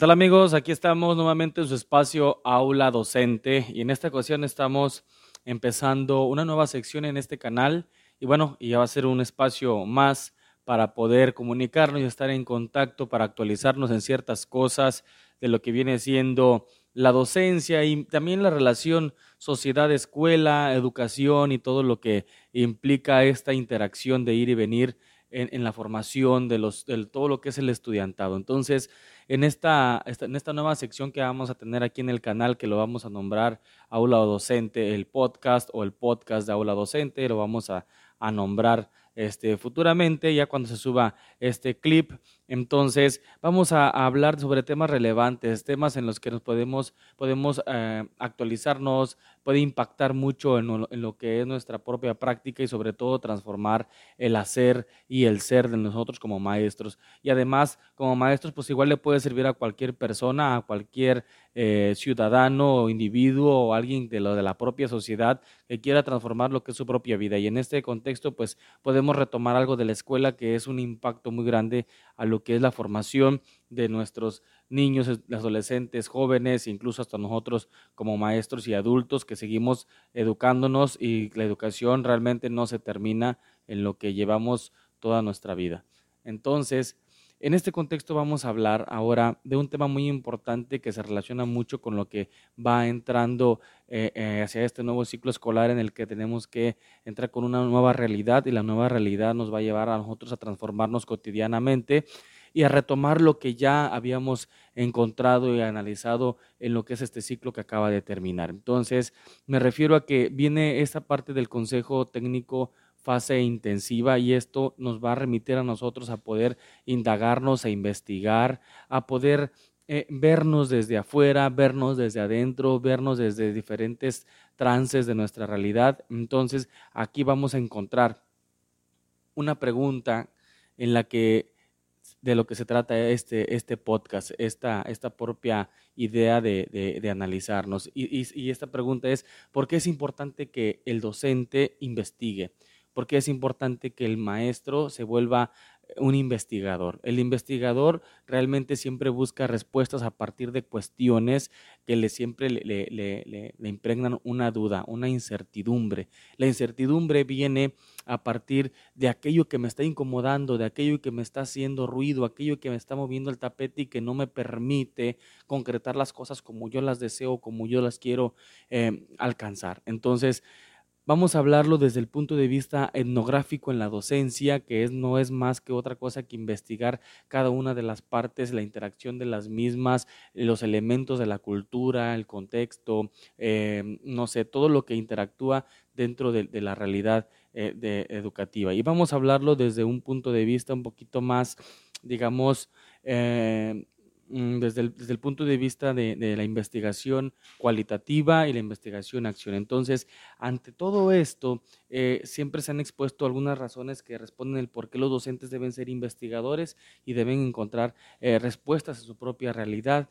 tal amigos? Aquí estamos nuevamente en su espacio Aula Docente y en esta ocasión estamos empezando una nueva sección en este canal y bueno, ya va a ser un espacio más para poder comunicarnos y estar en contacto, para actualizarnos en ciertas cosas de lo que viene siendo la docencia y también la relación sociedad-escuela, educación y todo lo que implica esta interacción de ir y venir en, la formación de, los, de todo lo que es el estudiantado. Entonces, en esta, en esta nueva sección que vamos a tener aquí en el canal, que lo vamos a nombrar Aula Docente, el podcast o el podcast de Aula Docente, lo vamos a, a nombrar este, futuramente, ya cuando se suba este clip. Entonces, vamos a, hablar sobre temas relevantes, temas en los que nos podemos, podemos eh, actualizarnos, puede impactar mucho en, lo que es nuestra propia práctica y sobre todo transformar el hacer y el ser de nosotros como maestros. Y además, como maestros, pues igual le puede servir a cualquier persona, a cualquier eh, ciudadano o individuo o alguien de lo de la propia sociedad que quiera transformar lo que es su propia vida. Y en este contexto, pues podemos retomar algo de la escuela que es un impacto muy grande a lo que es la formación de nuestros niños, adolescentes, jóvenes, incluso hasta nosotros como maestros y adultos que seguimos educándonos y la educación realmente no se termina en lo que llevamos toda nuestra vida. Entonces, en este contexto vamos a hablar ahora de un tema muy importante que se relaciona mucho con lo que va entrando eh, eh, hacia este nuevo ciclo escolar en el que tenemos que entrar con una nueva realidad y la nueva realidad nos va a llevar a nosotros a transformarnos cotidianamente y a retomar lo que ya habíamos encontrado y analizado en lo que es este ciclo que acaba de terminar. Entonces, me refiero a que viene esta parte del Consejo Técnico fase intensiva y esto nos va a remitir a nosotros a poder indagarnos, a investigar, a poder eh, vernos desde afuera, vernos desde adentro, vernos desde diferentes trances de nuestra realidad. Entonces, aquí vamos a encontrar una pregunta en la que de lo que se trata este, este podcast, esta, esta propia idea de, de, analizarnos. Y, esta pregunta es, ¿por qué es importante que el docente investigue? ¿Por qué es importante que el maestro se vuelva un investigador. El investigador realmente siempre busca respuestas a partir de cuestiones que le siempre le, le, impregnan una duda, una incertidumbre. La incertidumbre viene a partir de aquello que me está incomodando, de aquello que me está haciendo ruido, aquello que me está moviendo el tapete y que no me permite concretar las cosas como yo las deseo, como yo las quiero eh, alcanzar. Entonces, Vamos a hablarlo desde el punto de vista etnográfico en la docencia, que es, no es más que otra cosa que investigar cada una de las partes, la interacción de las mismas, los elementos de la cultura, el contexto, eh, no sé, todo lo que interactúa dentro de, la realidad eh, educativa. Y vamos a hablarlo desde un punto de vista un poquito más, digamos, eh, desde el, desde el, punto de vista de, la investigación cualitativa y la investigación acción. Entonces, ante todo esto, eh, siempre se han expuesto algunas razones que responden el por qué los docentes deben ser investigadores y deben encontrar eh, respuestas a su propia realidad.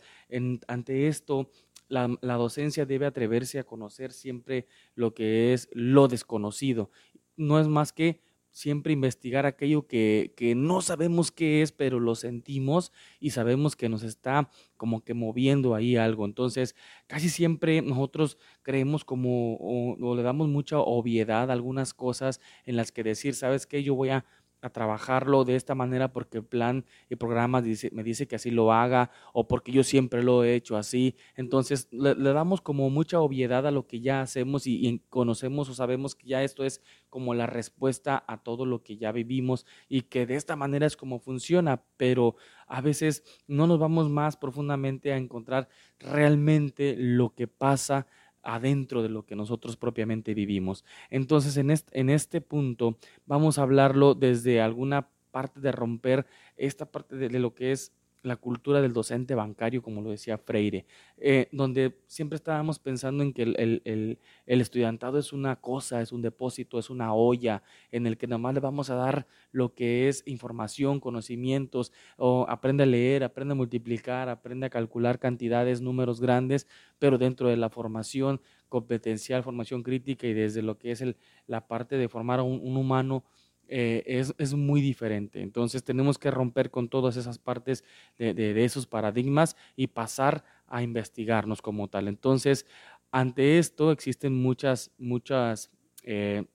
ante esto, la docencia debe atreverse a conocer siempre lo que es lo desconocido. No es más que siempre investigar aquello que, que, no sabemos qué es, pero lo sentimos y sabemos que nos está como que moviendo ahí algo. Entonces, casi siempre nosotros creemos como o, le damos mucha obviedad a algunas cosas en las que decir, ¿sabes qué? Yo voy a a trabajarlo de esta manera porque el plan y programa dice, me dice que así lo haga o porque yo siempre lo he hecho así. Entonces le, damos como mucha obviedad a lo que ya hacemos y, conocemos o sabemos que ya esto es como la respuesta a todo lo que ya vivimos y que de esta manera es como funciona, pero a veces no nos vamos más profundamente a encontrar realmente lo que pasa adentro de lo que nosotros propiamente vivimos. Entonces, en este, punto vamos a hablarlo desde alguna parte de romper esta parte de, lo que es la cultura del docente bancario, como lo decía Freire, eh, donde siempre estábamos pensando en que el, estudiantado es una cosa, es un depósito, es una olla en el que nomás le vamos a dar lo que es información, conocimientos, o aprende a leer, aprende a multiplicar, aprende a calcular cantidades, números grandes, pero dentro de la formación competencial, formación crítica y desde lo que es la parte de formar a un humano eh, es, es, muy diferente. Entonces tenemos que romper con todas esas partes de, de, esos paradigmas y pasar a investigarnos como tal. Entonces, ante esto existen muchas, muchas eh,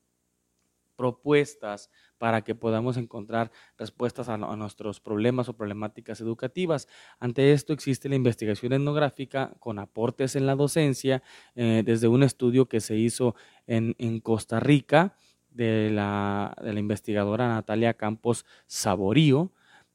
propuestas para que podamos encontrar respuestas a, nuestros problemas o problemáticas educativas. Ante esto existe la investigación etnográfica con aportes en la docencia, eh, desde un estudio que se hizo en, en Costa Rica de la, de la, investigadora Natalia Campos Saborío.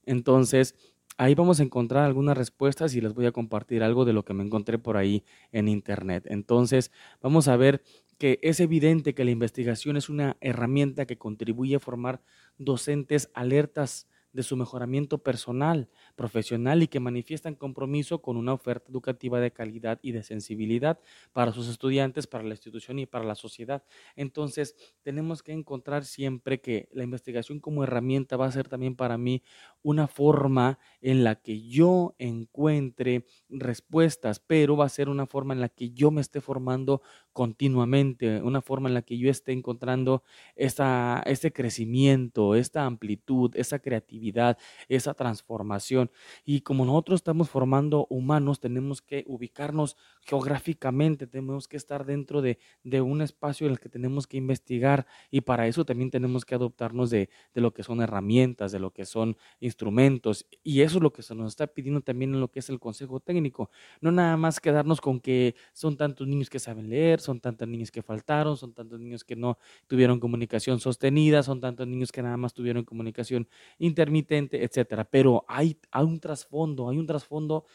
Entonces, ahí vamos a encontrar algunas respuestas y les voy a compartir algo de lo que me encontré por ahí en internet. Entonces, vamos a ver que es evidente que la investigación es una herramienta que contribuye a formar docentes alertas de su mejoramiento personal, profesional y que manifiestan compromiso con una oferta educativa de calidad y de sensibilidad para sus estudiantes, para la institución y para la sociedad. Entonces, tenemos que encontrar siempre que la investigación como herramienta va a ser también para mí una forma en la que yo encuentre respuestas, pero va a ser una forma en la que yo me esté formando continuamente, una forma en la que yo esté encontrando esta, este crecimiento, esta amplitud, esa creatividad, esa transformación. Y como nosotros estamos formando humanos, tenemos que ubicarnos geográficamente, tenemos que estar dentro de, de un espacio en el que tenemos que investigar y para eso también tenemos que adoptarnos de, de lo que son herramientas, de lo que son instrumentos. Y eso es lo que se nos está pidiendo también en lo que es el consejo técnico. No nada más quedarnos con que son tantos niños que saben leer, son tantos niños que faltaron, son tantos niños que no tuvieron comunicación sostenida, son tantos niños que nada más tuvieron comunicación intermitente, etcétera. Pero hay, hay un trasfondo, hay un trasfondo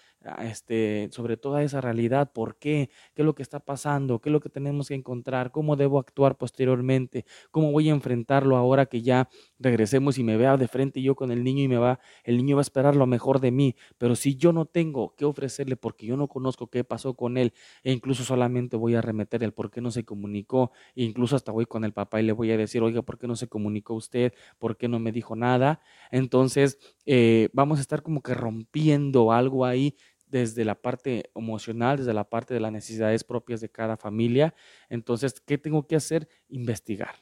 este, sobre toda esa realidad, por qué, qué es lo que está pasando, qué es lo que tenemos que encontrar, cómo debo actuar posteriormente, cómo voy a enfrentarlo ahora que ya regresemos y me vea de frente yo con el niño y me va, el niño va a esperar lo mejor de mí, pero si yo no tengo qué ofrecerle porque yo no conozco qué pasó con él e incluso solamente voy a remeter el por qué no se comunicó, e incluso hasta voy con el papá y le voy a decir, oiga, ¿por qué no se comunicó usted? ¿Por qué no me dijo nada? Entonces, eh, vamos a estar como que rompiendo algo ahí desde la parte emocional, desde la parte de las necesidades propias de cada familia. Entonces, ¿qué tengo que hacer? Investigar.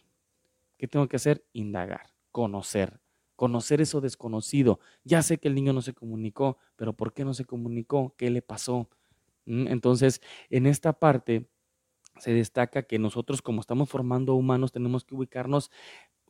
¿Qué tengo que hacer? Indagar, conocer, conocer eso desconocido. Ya sé que el niño no se comunicó, pero ¿por qué no se comunicó? ¿Qué le pasó? ¿Mm? Entonces, en esta parte se destaca que nosotros como estamos formando humanos tenemos que ubicarnos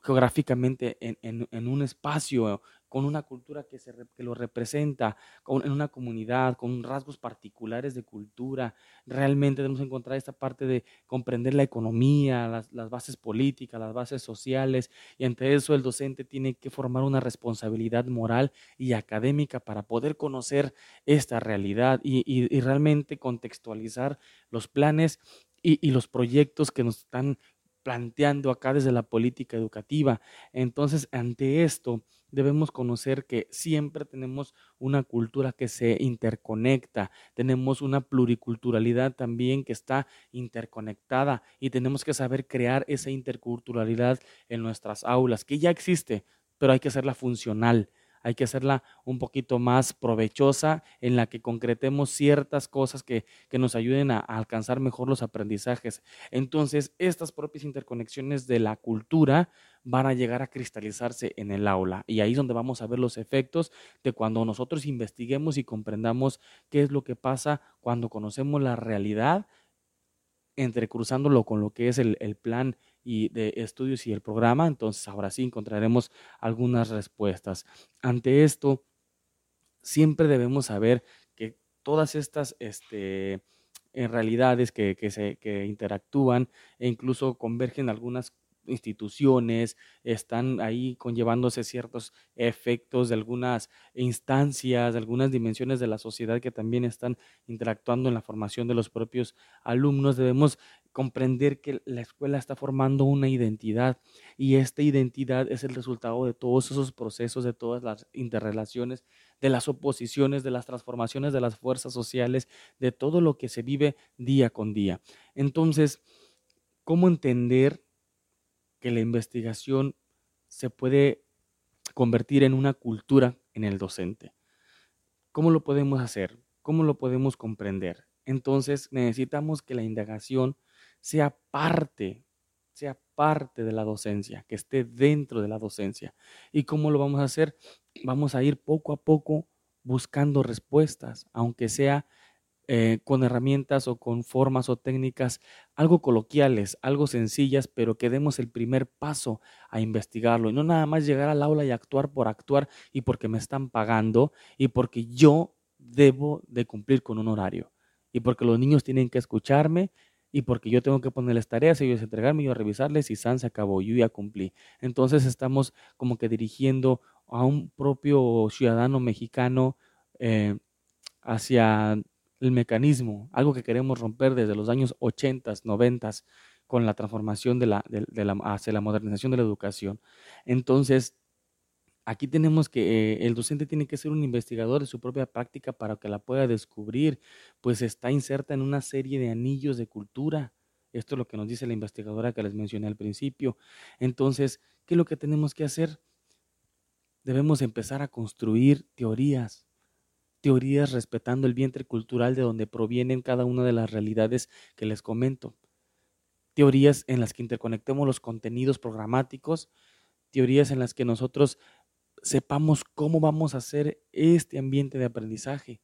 geográficamente en, en, un espacio, con una cultura que, se, que lo representa, en una comunidad, con rasgos particulares de cultura. Realmente debemos encontrar esta parte de comprender la economía, las, las bases políticas, las bases sociales, y ante eso el docente tiene que formar una responsabilidad moral y académica para poder conocer esta realidad y, y, y realmente contextualizar los planes y, y, los proyectos que nos están planteando acá desde la política educativa. Entonces, ante esto, debemos conocer que siempre tenemos una cultura que se interconecta, tenemos una pluriculturalidad también que está interconectada y tenemos que saber crear esa interculturalidad en nuestras aulas, que ya existe, pero hay que hacerla funcional hay que hacerla un poquito más provechosa, en la que concretemos ciertas cosas que, nos ayuden a, alcanzar mejor los aprendizajes. Entonces, estas propias interconexiones de la cultura van a llegar a cristalizarse en el aula. Y ahí es donde vamos a ver los efectos de cuando nosotros investiguemos y comprendamos qué es lo que pasa cuando conocemos la realidad, entrecruzándolo con lo que es el, el plan y de estudios y el programa, entonces ahora sí encontraremos algunas respuestas. Ante esto, siempre debemos saber que todas estas este, realidades que, que, se, que interactúan e incluso convergen algunas instituciones, están ahí conllevándose ciertos efectos de algunas instancias, de algunas dimensiones de la sociedad que también están interactuando en la formación de los propios alumnos. Debemos comprender que la escuela está formando una identidad y esta identidad es el resultado de todos esos procesos, de todas las interrelaciones, de las oposiciones, de las transformaciones de las fuerzas sociales, de todo lo que se vive día con día. Entonces, ¿cómo entender que la investigación se puede convertir en una cultura en el docente? ¿Cómo lo podemos hacer? ¿Cómo lo podemos comprender? Entonces necesitamos que la indagación sea parte sea parte de la docencia, que esté dentro de la docencia. ¿Y cómo lo vamos a hacer? Vamos a ir poco a poco buscando respuestas, aunque sea eh, con herramientas o con formas o técnicas algo coloquiales, algo sencillas, pero que demos el primer paso a investigarlo y no nada más llegar al aula y actuar por actuar y porque me están pagando y porque yo debo de cumplir con un horario y porque los niños tienen que escucharme y porque yo tengo que ponerles tareas, ellos entregarme, yo revisarles y San se acabó, yo ya cumplí. Entonces estamos como que dirigiendo a un propio ciudadano mexicano eh, hacia el mecanismo, algo que queremos romper desde los años 80, 90 con la transformación de la, de, la, hacia la modernización de la educación. Entonces, aquí tenemos que eh, el docente tiene que ser un investigador de su propia práctica para que la pueda descubrir, pues está inserta en una serie de anillos de cultura. Esto es lo que nos dice la investigadora que les mencioné al principio. Entonces, ¿qué es lo que tenemos que hacer? Debemos empezar a construir teorías, teorías respetando el vientre cultural de donde provienen cada una de las realidades que les comento. Teorías en las que interconectemos los contenidos programáticos, teorías en las que nosotros sepamos cómo vamos a hacer este ambiente de aprendizaje,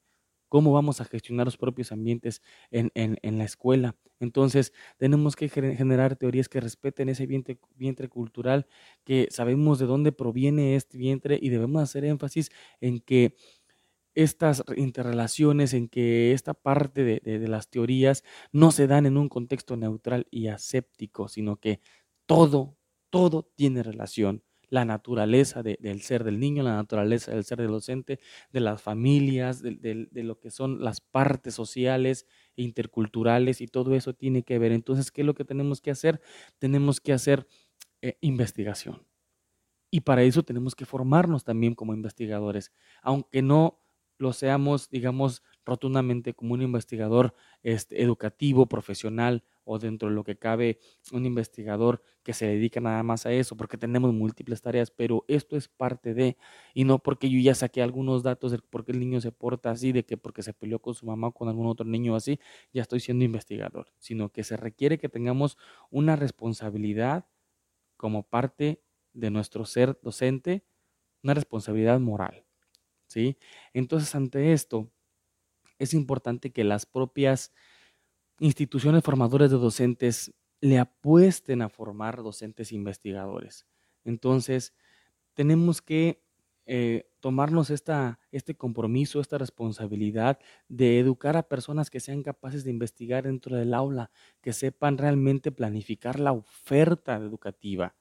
cómo vamos a gestionar los propios ambientes en, en, la escuela. Entonces, tenemos que generar teorías que respeten ese vientre, vientre cultural, que sabemos de dónde proviene este vientre y debemos hacer énfasis en que estas interrelaciones, en que esta parte de, las teorías no se dan en un contexto neutral y aséptico, sino que todo, todo tiene relación. La naturaleza del ser del niño, la naturaleza del ser del docente, de las familias, de, lo que son las partes sociales e interculturales y todo eso tiene que ver. Entonces, ¿qué es lo que tenemos que hacer? Tenemos que hacer eh, investigación. Y para eso tenemos que formarnos también como investigadores, aunque no lo seamos, digamos, rotundamente como un investigador este, educativo, profesional o dentro de lo que cabe un investigador que se dedica nada más a eso, porque tenemos múltiples tareas, pero esto es parte de, y no porque yo ya saqué algunos datos de por qué el niño se porta así, de que porque se peleó con su mamá o con algún otro niño así, ya estoy siendo investigador, sino que se requiere que tengamos una responsabilidad como parte de nuestro ser docente, una responsabilidad moral. ¿Sí? Entonces, ante esto, es importante que las propias instituciones formadoras de docentes le apuesten a formar docentes investigadores. Entonces, tenemos que eh, tomarnos esta, este compromiso, esta responsabilidad de educar a personas que sean capaces de investigar dentro del aula, que sepan realmente planificar la oferta educativa,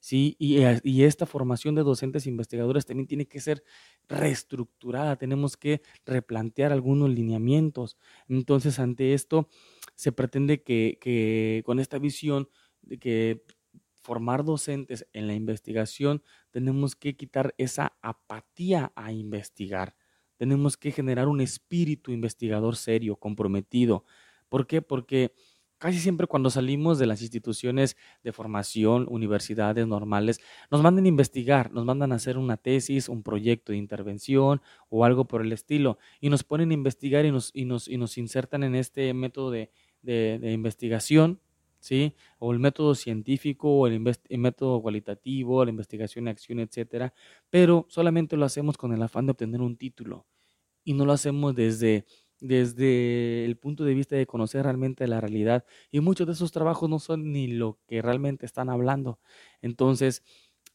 ¿sí? Eh, y, esta formación de docentes investigadores también tiene que ser reestructurada, tenemos que replantear algunos lineamientos. Entonces, ante esto, se pretende que, con esta visión de que formar docentes en la investigación, tenemos que quitar esa apatía a investigar. Tenemos que generar un espíritu investigador serio, comprometido. ¿Por qué? Porque Casi siempre cuando salimos de las instituciones de formación, universidades normales, nos mandan a investigar, nos mandan a hacer una tesis, un proyecto de intervención o algo por el estilo, y nos ponen a investigar y nos, y nos, y nos insertan en este método de, investigación, ¿sí? O el método científico, o el, el, método cualitativo, la investigación, acción, etcétera, pero solamente lo hacemos con el afán de obtener un título y no lo hacemos desde desde el punto de vista de conocer realmente la realidad. Y muchos de esos trabajos no son ni lo que realmente están hablando. Entonces,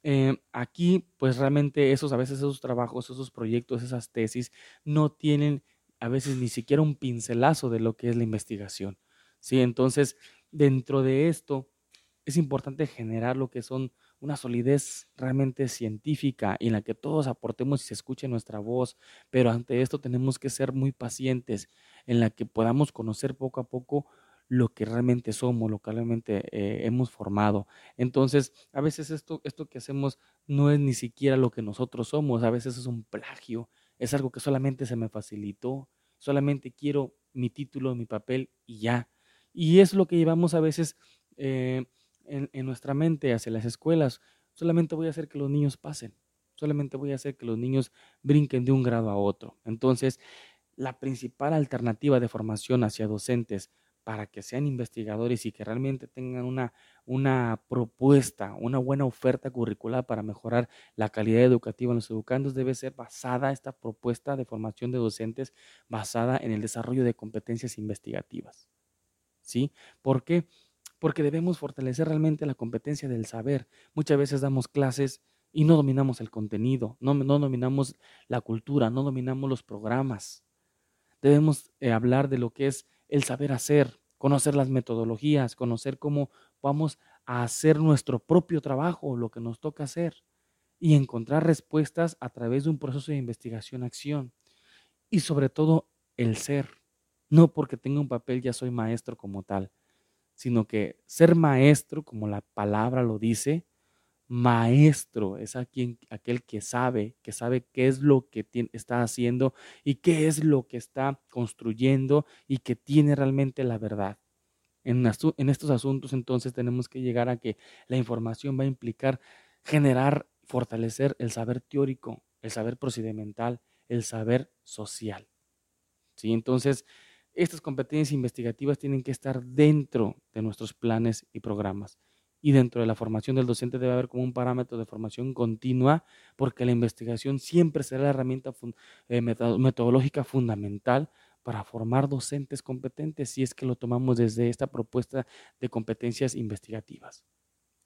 eh, aquí, pues realmente esos, a veces esos trabajos, esos proyectos, esas tesis, no tienen a veces ni siquiera un pincelazo de lo que es la investigación. ¿sí? Entonces, dentro de esto, es importante generar lo que son una solidez realmente científica en la que todos aportemos y se escuche nuestra voz, pero ante esto tenemos que ser muy pacientes, en la que podamos conocer poco a poco lo que realmente somos, lo que realmente eh, hemos formado. Entonces, a veces esto, esto que hacemos no es ni siquiera lo que nosotros somos, a veces es un plagio, es algo que solamente se me facilitó, solamente quiero mi título, mi papel y ya. Y es lo que llevamos a veces eh, en, nuestra mente hacia las escuelas, solamente voy a hacer que los niños pasen, solamente voy a hacer que los niños brinquen de un grado a otro. Entonces, la principal alternativa de formación hacia docentes para que sean investigadores y que realmente tengan una, una propuesta, una buena oferta curricular para mejorar la calidad educativa en los educandos, debe ser basada esta propuesta de formación de docentes basada en el desarrollo de competencias investigativas. ¿Sí? ¿Por qué? Porque debemos fortalecer realmente la competencia del saber. Muchas veces damos clases y no dominamos el contenido, no, no dominamos la cultura, no dominamos los programas. Debemos eh, hablar de lo que es el saber hacer, conocer las metodologías, conocer cómo vamos a hacer nuestro propio trabajo, lo que nos toca hacer, y encontrar respuestas a través de un proceso de investigación-acción. Y sobre todo, el ser. No porque tenga un papel ya soy maestro como tal, sino que ser maestro, como la palabra lo dice, maestro, es aquel que sabe, que sabe qué es lo que está haciendo y qué es lo que está construyendo y que tiene realmente la verdad. En, en estos asuntos entonces tenemos que llegar a que la información va a implicar generar, fortalecer el saber teórico, el saber procedimental, el saber social. ¿Sí? Entonces, estas competencias investigativas tienen que estar dentro de nuestros planes y programas y dentro de la formación del docente debe haber como un parámetro de formación continua, porque la investigación siempre será la herramienta eh, metodológica fundamental para formar docentes competentes si es que lo tomamos desde esta propuesta de competencias investigativas.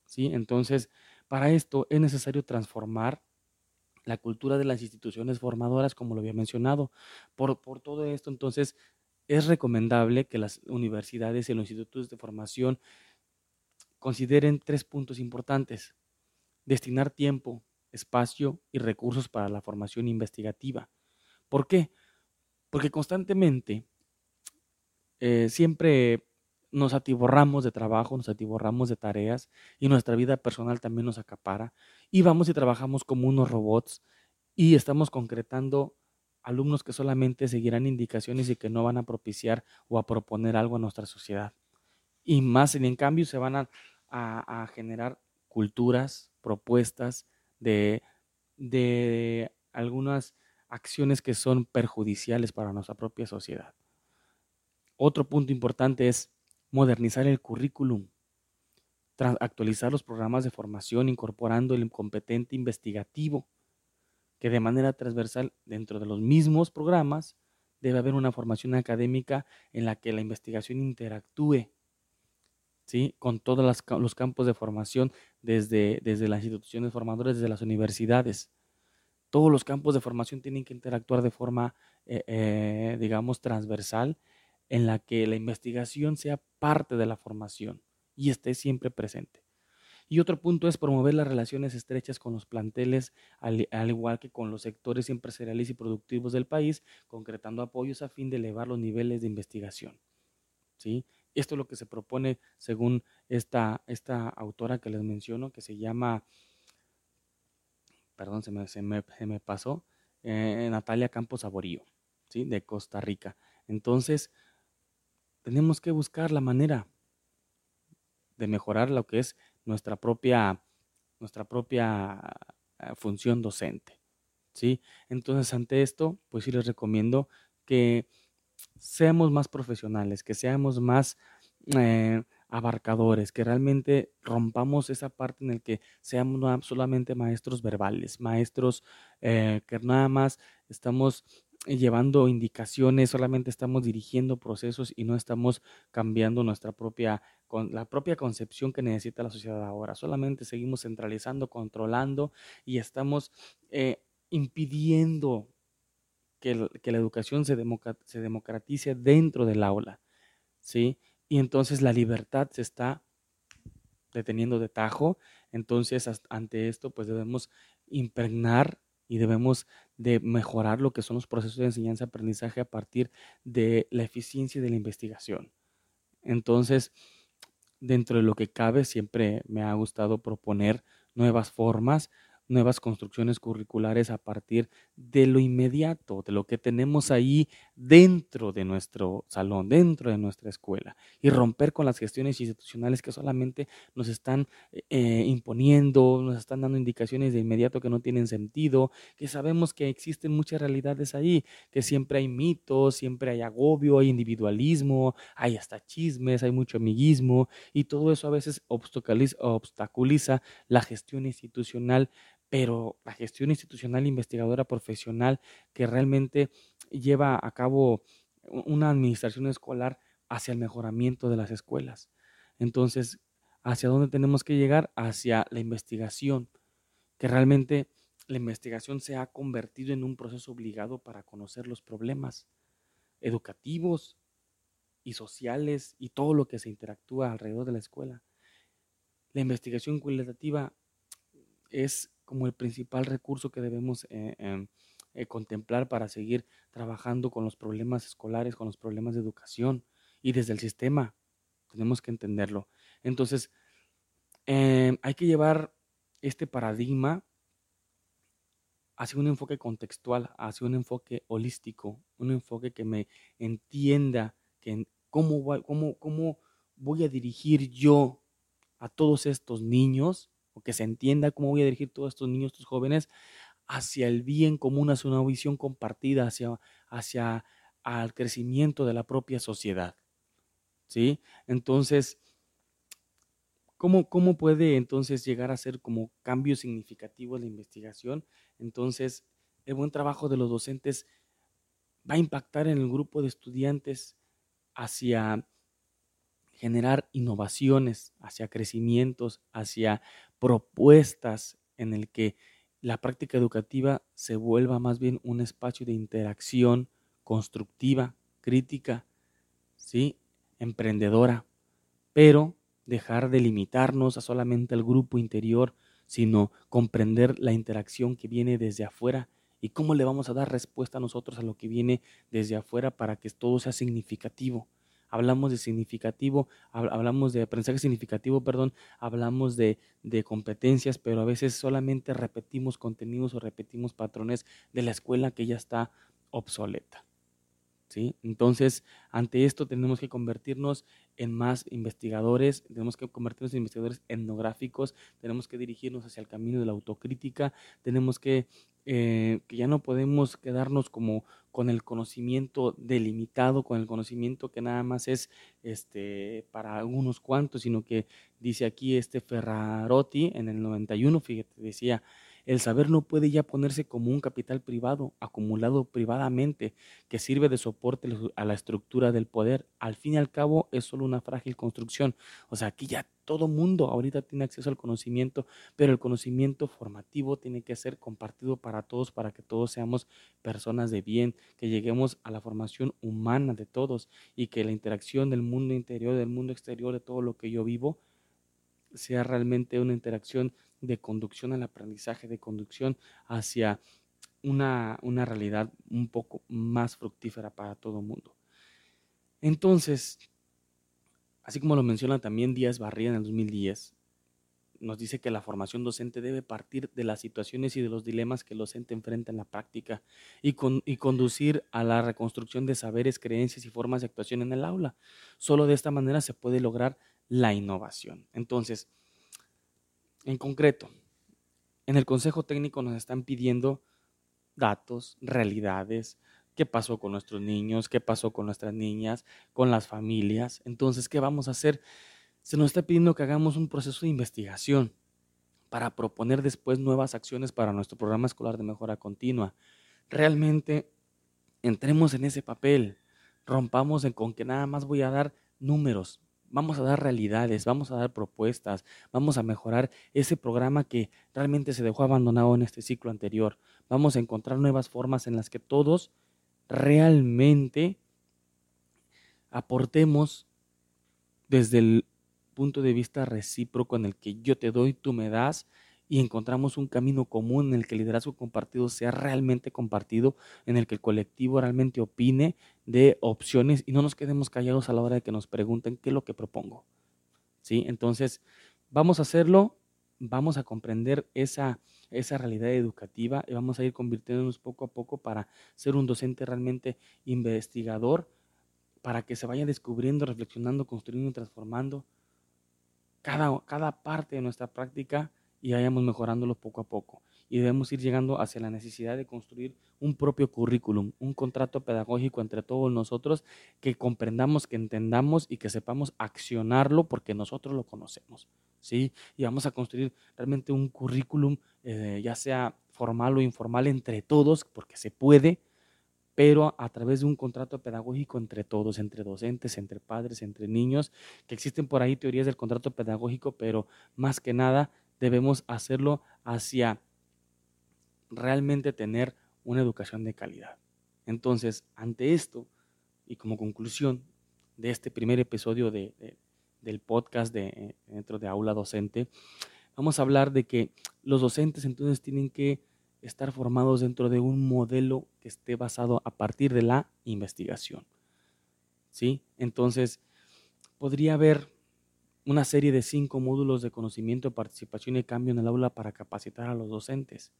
¿Sí? Entonces, para esto es necesario transformar la cultura de las instituciones formadoras, como lo había mencionado. Por, por todo esto, entonces, es recomendable que las universidades y los institutos de formación consideren tres puntos importantes. Destinar tiempo, espacio y recursos para la formación investigativa. ¿Por qué? Porque constantemente eh, siempre nos atiborramos de trabajo, nos atiborramos de tareas y nuestra vida personal también nos acapara y vamos y trabajamos como unos robots y estamos concretando alumnos que solamente seguirán indicaciones y que no van a propiciar o a proponer algo a nuestra sociedad y más en cambio se van a, generar culturas, propuestas de, de algunas acciones que son perjudiciales para nuestra propia sociedad. Otro punto importante es modernizar el currículum, actualizar los programas de formación incorporando el competente investigativo, que de manera transversal dentro de los mismos programas debe haber una formación académica en la que la investigación interactúe con todos los campos de formación, desde, desde las instituciones formadoras, desde las universidades. Todos los campos de formación tienen que interactuar de forma, eh, eh, digamos, transversal, en la que la investigación sea parte de la formación y esté siempre presente. Y otro punto es promover las relaciones estrechas con los planteles, al, al, igual que con los sectores empresariales y productivos del país, concretando apoyos a fin de elevar los niveles de investigación. ¿sí? Esto es lo que se propone según esta, esta autora que les menciono, que se llama, perdón, se me, se me, pasó, eh, Natalia Campos Saborío, ¿sí? de Costa Rica. Entonces, tenemos que buscar la manera de mejorar lo que es nuestra propia, nuestra propia eh, función docente. ¿sí? Entonces, ante esto, pues sí les recomiendo que seamos más profesionales, que seamos más eh, abarcadores, que realmente rompamos esa parte en la que seamos solamente maestros verbales, maestros eh, que nada más estamos llevando indicaciones, solamente estamos dirigiendo procesos y no estamos cambiando nuestra propia, con, la propia concepción que necesita la sociedad ahora. Solamente seguimos centralizando, controlando y estamos eh, impidiendo que, la educación se, se democratice dentro del aula, ¿sí? Y entonces la libertad se está deteniendo de tajo. Entonces, ante esto, pues debemos impregnar y debemos de mejorar lo que son los procesos de enseñanza-aprendizaje a partir de la eficiencia de la investigación. Entonces, dentro de lo que cabe, siempre me ha gustado proponer nuevas formas, nuevas construcciones curriculares a partir de lo inmediato, de lo que tenemos ahí dentro de nuestro salón, dentro de nuestra escuela, y romper con las gestiones institucionales que solamente nos están eh, imponiendo, nos están dando indicaciones de inmediato que no tienen sentido, que sabemos que existen muchas realidades ahí, que siempre hay mitos, siempre hay agobio, hay individualismo, hay hasta chismes, hay mucho amiguismo, y todo eso a veces obstaculiza la gestión institucional pero la gestión institucional investigadora profesional que realmente lleva a cabo una administración escolar hacia el mejoramiento de las escuelas. Entonces, ¿hacia dónde tenemos que llegar? Hacia la investigación, que realmente la investigación se ha convertido en un proceso obligado para conocer los problemas educativos y sociales y todo lo que se interactúa alrededor de la escuela. La investigación cualitativa es como el principal recurso que debemos eh, em, eh, contemplar para seguir trabajando con los problemas escolares, con los problemas de educación y desde el sistema. Tenemos que entenderlo. Entonces, em, hay que llevar este paradigma hacia un enfoque contextual, hacia un enfoque holístico, un enfoque que me entienda que cómo, cómo, cómo voy a dirigir yo a todos estos niños que se entienda cómo voy a dirigir todos estos niños, estos jóvenes, hacia el bien común, hacia una visión compartida, hacia, hacia al crecimiento de la propia sociedad. ¿Sí? Entonces, ¿cómo, ¿cómo puede entonces llegar a ser como cambio significativo la investigación? Entonces, el buen trabajo de los docentes va a impactar en el grupo de estudiantes hacia generar innovaciones, hacia crecimientos, hacia propuestas en el que la práctica educativa se vuelva más bien un espacio de interacción constructiva, crítica, ¿sí? emprendedora, pero dejar de limitarnos a solamente el grupo interior, sino comprender la interacción que viene desde afuera y cómo le vamos a dar respuesta a nosotros a lo que viene desde afuera para que todo sea significativo hablamos de significativo, hablamos de aprendizaje significativo, perdón, hablamos de, de, competencias, pero a veces solamente repetimos contenidos o repetimos patrones de la escuela que ya está obsoleta. ¿Sí? Entonces, ante esto tenemos que convertirnos en más investigadores, tenemos que convertirnos en investigadores etnográficos, tenemos que dirigirnos hacia el camino de la autocrítica, tenemos que eh, que ya no podemos quedarnos como con el conocimiento delimitado, con el conocimiento que nada más es este, para algunos cuantos, sino que dice aquí este Ferrarotti en el 91, fíjate, decía, el saber no puede ya ponerse como un capital privado, acumulado privadamente, que sirve de soporte a la estructura del poder. Al fin y al cabo es solo una frágil construcción. O sea, aquí ya todo mundo ahorita tiene acceso al conocimiento, pero el conocimiento formativo tiene que ser compartido para todos, para que todos seamos personas de bien, que lleguemos a la formación humana de todos y que la interacción del mundo interior, del mundo exterior, de todo lo que yo vivo, sea realmente una interacción de conducción al aprendizaje, de conducción hacia una, una realidad un poco más fructífera para todo el mundo. Entonces, así como lo menciona también Díaz Barría en el 2010, nos dice que la formación docente debe partir de las situaciones y de los dilemas que el docente enfrenta en la práctica y, y, conducir a la reconstrucción de saberes, creencias y formas de actuación en el aula. Solo de esta manera se puede lograr la innovación. Entonces, en concreto, en el Consejo Técnico nos están pidiendo datos, realidades, qué pasó con nuestros niños, qué pasó con nuestras niñas, con las familias. Entonces, ¿qué vamos a hacer? Se nos está pidiendo que hagamos un proceso de investigación para proponer después nuevas acciones para nuestro programa escolar de mejora continua. Realmente entremos en ese papel, rompamos en con que nada más voy a dar números, vamos a dar realidades, vamos a dar propuestas, vamos a mejorar ese programa que realmente se dejó abandonado en este ciclo anterior. Vamos a encontrar nuevas formas en las que todos realmente aportemos desde el punto de vista recíproco en el que yo te doy, tú me das, y encontramos un camino común en el que el liderazgo compartido sea realmente compartido, en el que el colectivo realmente opine de opciones y no nos quedemos callados a la hora de que nos pregunten qué es lo que propongo. ¿Sí? Entonces, vamos a hacerlo vamos a comprender esa, esa realidad educativa y vamos a ir convirtiéndonos poco a poco para ser un docente realmente investigador, para que se vaya descubriendo, reflexionando, construyendo y transformando cada, cada parte de nuestra práctica y vayamos mejorándolo poco a poco. Y debemos ir llegando hacia la necesidad de construir un propio currículum, un contrato pedagógico entre todos nosotros que comprendamos, que entendamos y que sepamos accionarlo porque nosotros lo conocemos. ¿sí? Y vamos a construir realmente un currículum, eh, ya sea formal o informal, entre todos, porque se puede, pero a través de un contrato pedagógico entre todos, entre docentes, entre padres, entre niños, que existen por ahí teorías del contrato pedagógico, pero más que nada debemos hacerlo hacia realmente tener una educación de calidad. Entonces, ante esto, y como conclusión de este primer episodio de, del podcast de, dentro de Aula Docente, vamos a hablar de que los docentes entonces tienen que estar formados dentro de un modelo que esté basado a partir de la investigación. ¿Sí? Entonces, podría haber una serie de cinco módulos de conocimiento, participación y cambio en el aula para capacitar a los docentes.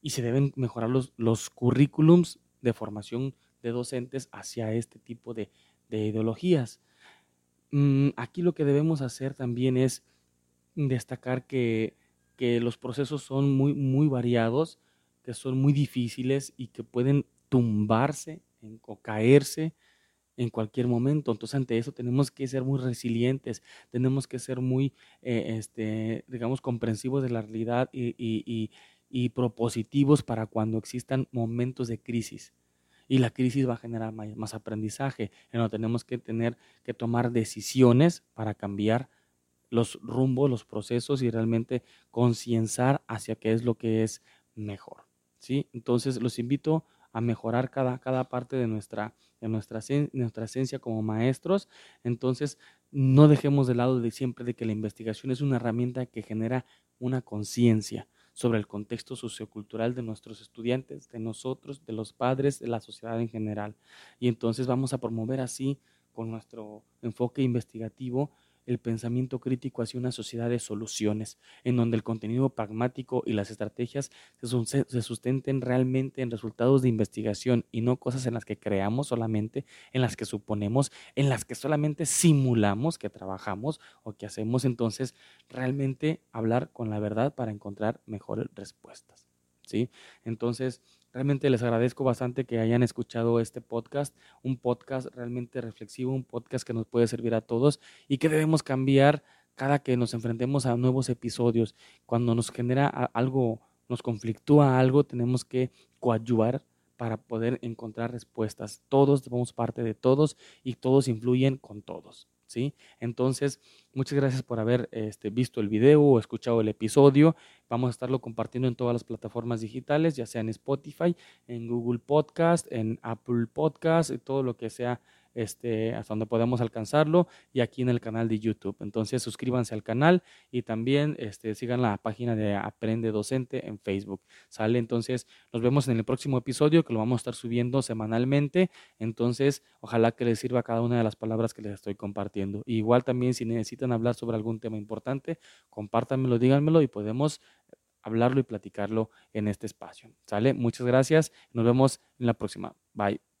Y se deben mejorar los, los currículums de formación de docentes hacia este tipo de, ideologías. Mm, aquí lo que debemos hacer también es destacar que, que los procesos son muy, muy variados, que son muy difíciles y que pueden tumbarse o caerse en cualquier momento. Entonces, ante eso tenemos que ser muy resilientes, tenemos que ser muy, eh, este, digamos, comprensivos de la realidad y, y, y, propositivos para cuando existan momentos de crisis. Y la crisis va a generar más, aprendizaje. No tenemos que tener que tomar decisiones para cambiar los rumbos, los procesos y realmente concienciar hacia qué es lo que es mejor. ¿sí? Entonces, los invito a mejorar cada, cada parte de nuestra, de nuestra, nuestra esencia como maestros. Entonces, no dejemos de lado de siempre de que la investigación es una herramienta que genera una conciencia sobre el contexto sociocultural de nuestros estudiantes, de nosotros, de los padres, de la sociedad en general. Y entonces vamos a promover así, con nuestro enfoque investigativo, el pensamiento crítico hacia una sociedad de soluciones, en donde el contenido pragmático y las estrategias se sustenten realmente en resultados de investigación y no cosas en las que creamos solamente, en las que suponemos, en las que solamente simulamos que trabajamos o que hacemos. Entonces, realmente hablar con la verdad para encontrar mejores respuestas. ¿sí? Entonces, Realmente les agradezco bastante que hayan escuchado este podcast, un podcast realmente reflexivo, un podcast que nos puede servir a todos y que debemos cambiar cada que nos enfrentemos a nuevos episodios. Cuando nos genera algo, nos conflictúa algo, tenemos que coadyuvar para poder encontrar respuestas. Todos somos parte de todos y todos influyen con todos. Entonces, muchas gracias por haber este, visto el video o escuchado el episodio. Vamos a estarlo compartiendo en todas las plataformas digitales, ya sea en Spotify, en Google Podcast, en Apple Podcast, todo lo que sea este, hasta donde podamos alcanzarlo y aquí en el canal de YouTube. Entonces suscríbanse al canal y también este, sigan la página de Aprende Docente en Facebook. Sale entonces, nos vemos en el próximo episodio que lo vamos a estar subiendo semanalmente. Entonces, ojalá que les sirva cada una de las palabras que les estoy compartiendo. igual también si necesitan hablar sobre algún tema importante, compártanmelo, díganmelo y podemos hablarlo y platicarlo en este espacio. ¿Sale? Muchas gracias. Nos vemos en la próxima. Bye.